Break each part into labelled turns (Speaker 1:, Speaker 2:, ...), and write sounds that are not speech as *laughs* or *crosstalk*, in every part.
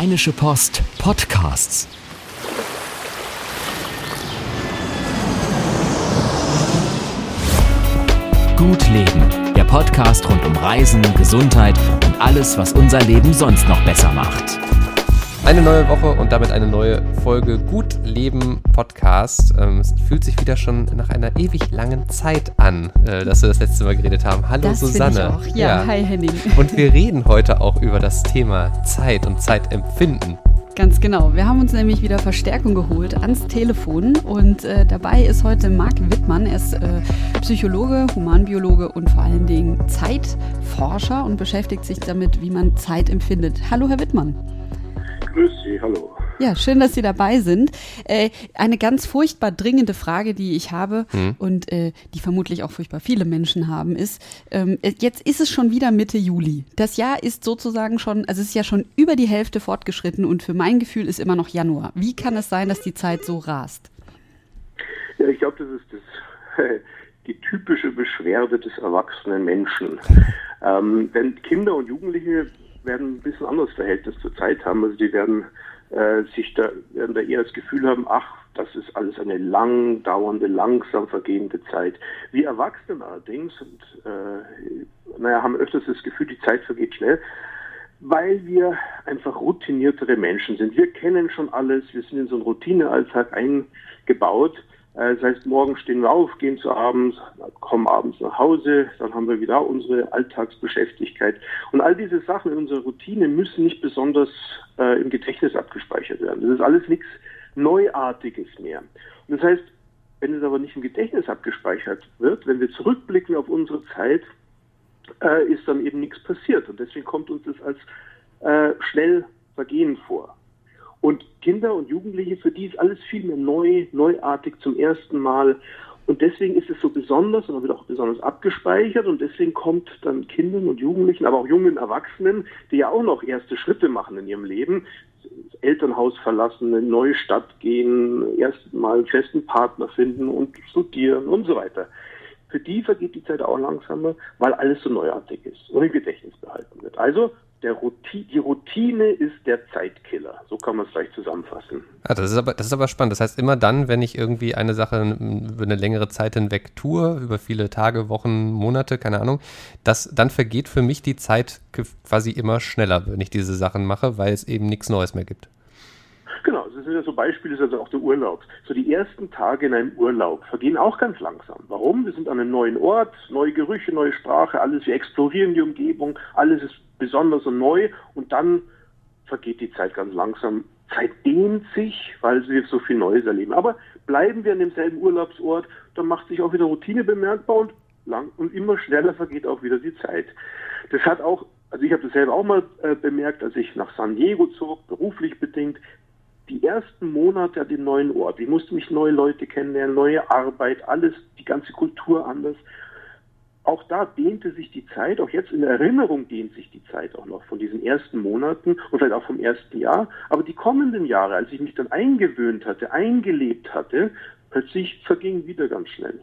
Speaker 1: Rheinische Post Podcasts. Gut Leben, der Podcast rund um Reisen, Gesundheit und alles, was unser Leben sonst noch besser macht.
Speaker 2: Eine neue Woche und damit eine neue Folge Gut Leben Podcast. Ähm, es fühlt sich wieder schon nach einer ewig langen Zeit an, äh, dass wir das letzte Mal geredet haben. Hallo
Speaker 3: das
Speaker 2: Susanne.
Speaker 3: Ich auch. Ja, ja, hi Henning.
Speaker 2: Und wir reden heute auch über das Thema Zeit und Zeitempfinden.
Speaker 3: Ganz genau. Wir haben uns nämlich wieder Verstärkung geholt ans Telefon und äh, dabei ist heute Marc Wittmann. Er ist äh, Psychologe, Humanbiologe und vor allen Dingen Zeitforscher und beschäftigt sich damit, wie man Zeit empfindet. Hallo, Herr Wittmann.
Speaker 4: Grüß Sie, hallo.
Speaker 3: Ja, schön, dass Sie dabei sind. Äh, eine ganz furchtbar dringende Frage, die ich habe mhm. und äh, die vermutlich auch furchtbar viele Menschen haben, ist, ähm, äh, jetzt ist es schon wieder Mitte Juli. Das Jahr ist sozusagen schon, also es ist ja schon über die Hälfte fortgeschritten und für mein Gefühl ist immer noch Januar. Wie kann es sein, dass die Zeit so rast?
Speaker 4: Ja, ich glaube, das ist das, *laughs* die typische Beschwerde des erwachsenen Menschen. *laughs* Ähm, wenn Kinder und Jugendliche werden ein bisschen anderes Verhältnis zur Zeit haben. Also die werden äh, sich da, werden da eher das Gefühl haben, ach, das ist alles eine lang dauernde, langsam vergehende Zeit. Wir Erwachsenen allerdings, und äh, naja, haben öfters das Gefühl, die Zeit vergeht schnell, weil wir einfach routiniertere Menschen sind. Wir kennen schon alles, wir sind in so einen Routinealltag eingebaut. Äh, das heißt, morgen stehen wir auf, gehen zu abends, kommen abends nach Hause, dann haben wir wieder unsere Alltagsbeschäftigkeit. Und all diese Sachen in unserer Routine müssen nicht besonders äh, im Gedächtnis abgespeichert werden. Das ist alles nichts Neuartiges mehr. Und das heißt, wenn es aber nicht im Gedächtnis abgespeichert wird, wenn wir zurückblicken auf unsere Zeit, äh, ist dann eben nichts passiert. Und deswegen kommt uns das als äh, schnell Vergehen vor. Und Kinder und Jugendliche, für die ist alles viel mehr neu, neuartig zum ersten Mal. Und deswegen ist es so besonders und wird auch besonders abgespeichert und deswegen kommt dann Kindern und Jugendlichen, aber auch jungen Erwachsenen, die ja auch noch erste Schritte machen in ihrem Leben, das Elternhaus verlassen, eine neue Stadt gehen, erst mal einen festen Partner finden und studieren und so weiter. Für die vergeht die Zeit auch langsamer, weil alles so neuartig ist und im Gedächtnis behalten wird. Also Routine, die Routine ist der Zeitkiller. So kann man es vielleicht zusammenfassen.
Speaker 2: Ah, das, ist aber, das ist aber spannend. Das heißt, immer dann, wenn ich irgendwie eine Sache über eine längere Zeit hinweg tue, über viele Tage, Wochen, Monate, keine Ahnung, das, dann vergeht für mich die Zeit quasi immer schneller, wenn ich diese Sachen mache, weil es eben nichts Neues mehr gibt.
Speaker 4: Genau, das sind ja so Beispiele, ist also auch der Urlaub. So die ersten Tage in einem Urlaub vergehen auch ganz langsam. Warum? Wir sind an einem neuen Ort, neue Gerüche, neue Sprache, alles, wir explorieren die Umgebung, alles ist besonders und neu und dann vergeht die Zeit ganz langsam. Zeit dehnt sich, weil wir so viel Neues erleben. Aber bleiben wir an demselben Urlaubsort, dann macht sich auch wieder Routine bemerkbar und lang und immer schneller vergeht auch wieder die Zeit. Das hat auch, also ich habe das selber auch mal äh, bemerkt, als ich nach San Diego zog, beruflich bedingt, die ersten Monate an dem neuen Ort. Ich musste mich neue Leute kennenlernen, neue Arbeit, alles, die ganze Kultur anders auch da dehnte sich die Zeit, auch jetzt in der Erinnerung dehnt sich die Zeit auch noch von diesen ersten Monaten und vielleicht auch vom ersten Jahr. Aber die kommenden Jahre, als ich mich dann eingewöhnt hatte, eingelebt hatte, plötzlich vergingen wieder ganz schnell.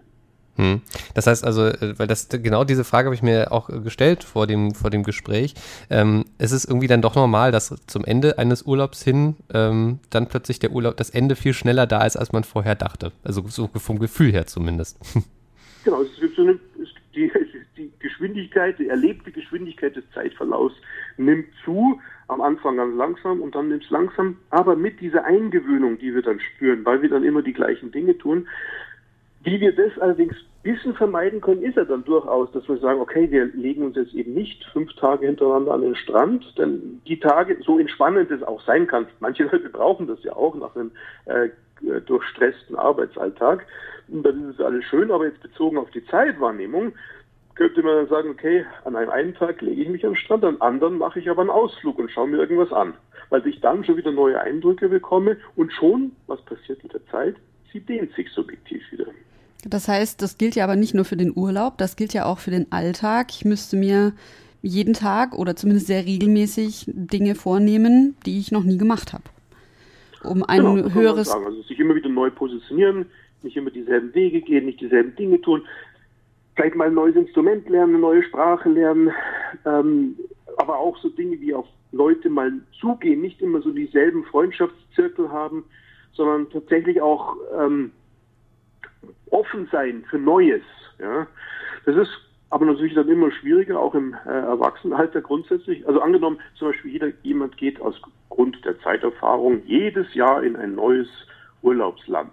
Speaker 2: Hm. Das heißt also, äh, weil das genau diese Frage habe ich mir auch gestellt vor dem vor dem Gespräch. Ähm, es ist irgendwie dann doch normal, dass zum Ende eines Urlaubs hin ähm, dann plötzlich der Urlaub, das Ende viel schneller da ist, als man vorher dachte. Also so vom Gefühl her zumindest. *laughs*
Speaker 4: Genau, es gibt so eine die, die Geschwindigkeit, die erlebte Geschwindigkeit des Zeitverlaufs nimmt zu, am Anfang ganz langsam und dann nimmt es langsam, aber mit dieser Eingewöhnung, die wir dann spüren, weil wir dann immer die gleichen Dinge tun, wie wir das allerdings ein bisschen vermeiden können, ist ja dann durchaus, dass wir sagen, okay, wir legen uns jetzt eben nicht fünf Tage hintereinander an den Strand, denn die Tage, so entspannend es auch sein kann, manche *laughs* Leute brauchen das ja auch nach einem äh, durchstressten Arbeitsalltag, und dann ist es alles schön, aber jetzt bezogen auf die Zeitwahrnehmung, könnte man dann sagen, okay, an einem einen Tag lege ich mich am Strand, an anderen mache ich aber einen Ausflug und schaue mir irgendwas an. Weil ich dann schon wieder neue Eindrücke bekomme und schon, was passiert mit der Zeit? Sie dehnt sich subjektiv wieder.
Speaker 3: Das heißt, das gilt ja aber nicht nur für den Urlaub, das gilt ja auch für den Alltag. Ich müsste mir jeden Tag oder zumindest sehr regelmäßig Dinge vornehmen, die ich noch nie gemacht habe. Um ein genau, höheres.
Speaker 4: Also sich immer wieder neu positionieren, nicht immer dieselben Wege gehen, nicht dieselben Dinge tun. Vielleicht mal ein neues Instrument lernen, eine neue Sprache lernen, ähm, aber auch so Dinge wie auf Leute mal zugehen, nicht immer so dieselben Freundschaftszirkel haben, sondern tatsächlich auch ähm, offen sein für Neues. Ja. Das ist aber natürlich dann immer schwieriger, auch im äh, Erwachsenenalter grundsätzlich. Also angenommen, zum Beispiel jeder, jemand geht aus Grund der Zeiterfahrung jedes Jahr in ein neues Urlaubsland.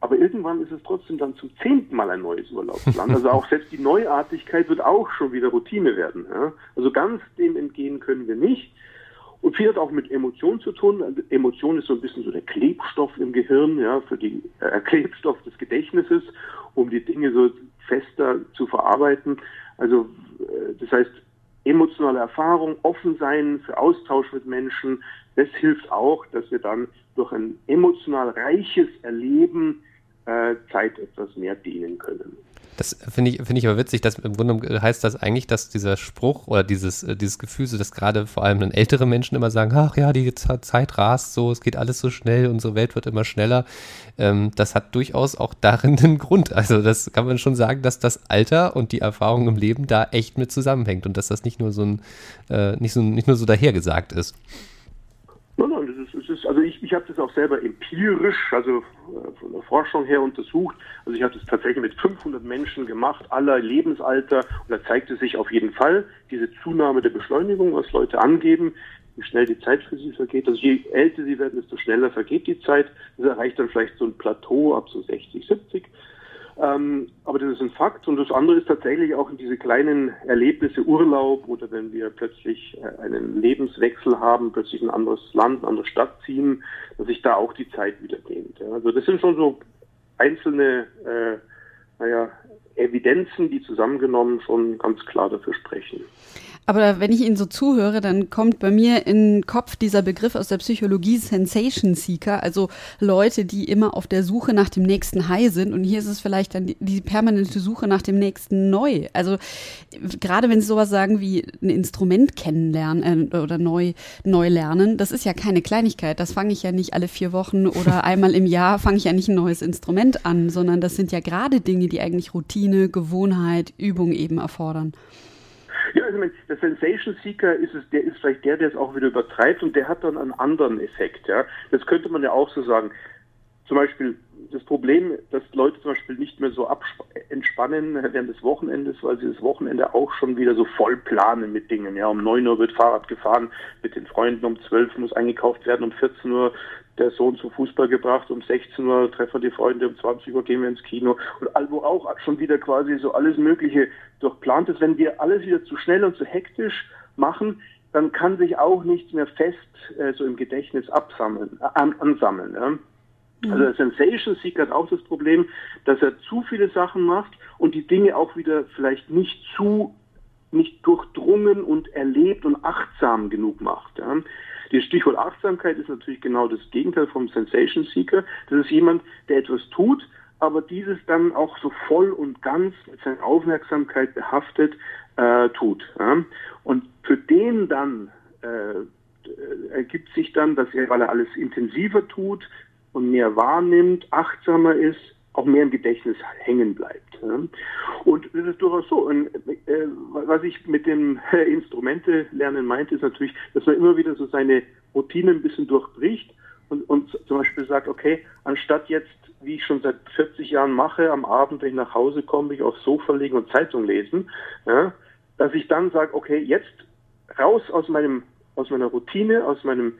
Speaker 4: Aber irgendwann ist es trotzdem dann zum zehnten Mal ein neues Urlaubsland. Also auch selbst die Neuartigkeit wird auch schon wieder Routine werden. Ja? Also ganz dem entgehen können wir nicht. Und viel hat auch mit Emotionen zu tun. Emotion ist so ein bisschen so der Klebstoff im Gehirn, ja, für die äh, Klebstoff des Gedächtnisses, um die Dinge so fester zu verarbeiten. Also äh, das heißt, emotionale Erfahrung, offen sein für Austausch mit Menschen, das hilft auch, dass wir dann durch ein emotional reiches Erleben äh, Zeit etwas mehr dehnen können.
Speaker 2: Das finde ich, finde ich aber witzig, dass im Grunde heißt das eigentlich, dass dieser Spruch oder dieses, äh, dieses Gefühl, so dass gerade vor allem dann ältere Menschen immer sagen, ach ja, die Zeit rast so, es geht alles so schnell, unsere Welt wird immer schneller. Ähm, das hat durchaus auch darin *laughs* einen Grund. Also das kann man schon sagen, dass das Alter und die Erfahrung im Leben da echt mit zusammenhängt und dass das nicht nur so ein, äh, nicht so, nicht nur so dahergesagt ist.
Speaker 4: Ist also ich, ich habe das auch selber empirisch, also äh, von der Forschung her untersucht. Also ich habe das tatsächlich mit 500 Menschen gemacht, aller Lebensalter. Und da zeigte sich auf jeden Fall diese Zunahme der Beschleunigung, was Leute angeben, wie schnell die Zeit für sie vergeht. Also je älter sie werden, desto schneller vergeht die Zeit. Das erreicht dann vielleicht so ein Plateau ab so 60, 70. Ähm, aber das ist ein Fakt. Und das andere ist tatsächlich auch in diese kleinen Erlebnisse, Urlaub oder wenn wir plötzlich äh, einen Lebenswechsel haben, plötzlich ein anderes Land, eine andere Stadt ziehen, dass sich da auch die Zeit wieder dehnt. Ja. Also das sind schon so einzelne, äh, naja, Evidenzen, die zusammengenommen schon ganz klar dafür sprechen.
Speaker 3: Aber wenn ich Ihnen so zuhöre, dann kommt bei mir in den Kopf dieser Begriff aus der Psychologie Sensation Seeker, also Leute, die immer auf der Suche nach dem nächsten High sind. Und hier ist es vielleicht dann die, die permanente Suche nach dem nächsten Neu. Also gerade wenn Sie sowas sagen wie ein Instrument kennenlernen äh, oder neu, neu lernen, das ist ja keine Kleinigkeit. Das fange ich ja nicht alle vier Wochen oder *laughs* einmal im Jahr fange ich ja nicht ein neues Instrument an, sondern das sind ja gerade Dinge, die eigentlich Routine, Gewohnheit, Übung eben erfordern.
Speaker 4: Ja, also der Sensation Seeker ist es, der ist vielleicht der, der es auch wieder übertreibt und der hat dann einen anderen Effekt. Ja, das könnte man ja auch so sagen. Zum Beispiel das Problem, dass Leute zum Beispiel nicht mehr so entspannen während des Wochenendes, weil sie das Wochenende auch schon wieder so voll planen mit Dingen. Ja, um 9 Uhr wird Fahrrad gefahren mit den Freunden, um 12 Uhr muss eingekauft werden, um 14 Uhr der Sohn zum Fußball gebracht, um 16 Uhr treffen die Freunde, um 20 Uhr gehen wir ins Kino und wo auch schon wieder quasi so alles Mögliche durchplant ist. Wenn wir alles wieder zu schnell und zu hektisch machen, dann kann sich auch nichts mehr fest äh, so im Gedächtnis absammeln, äh, ansammeln. Ja. Also der Sensation Seeker hat auch das Problem, dass er zu viele Sachen macht und die Dinge auch wieder vielleicht nicht zu, nicht durchdrungen und erlebt und achtsam genug macht. Ja. Die Stichwort Achtsamkeit ist natürlich genau das Gegenteil vom Sensation Seeker. Das ist jemand, der etwas tut, aber dieses dann auch so voll und ganz mit seiner Aufmerksamkeit behaftet äh, tut. Ja. Und für den dann äh, ergibt sich dann, dass er, weil er alles intensiver tut, und mehr wahrnimmt, achtsamer ist, auch mehr im Gedächtnis hängen bleibt. Und das ist durchaus so. Und, äh, was ich mit dem *laughs* Instrumente lernen meinte, ist natürlich, dass man immer wieder so seine Routine ein bisschen durchbricht und, und zum Beispiel sagt, okay, anstatt jetzt, wie ich schon seit 40 Jahren mache, am Abend, wenn ich nach Hause komme, mich aufs Sofa legen und Zeitung lesen, ja, dass ich dann sage, okay, jetzt raus aus meinem, aus meiner Routine, aus meinem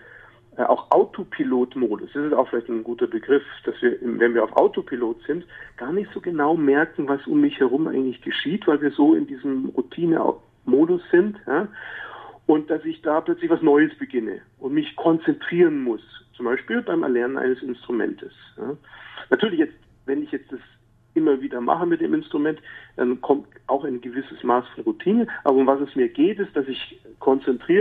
Speaker 4: auch Autopilot-Modus. Das ist auch vielleicht ein guter Begriff, dass wir, wenn wir auf Autopilot sind, gar nicht so genau merken, was um mich herum eigentlich geschieht, weil wir so in diesem Routine-Modus sind. Ja? Und dass ich da plötzlich was Neues beginne und mich konzentrieren muss, zum Beispiel beim Erlernen eines Instrumentes. Ja? Natürlich jetzt, wenn ich jetzt das immer wieder mache mit dem Instrument, dann kommt auch ein gewisses Maß von Routine. Aber um was es mir geht, ist, dass ich konzentriere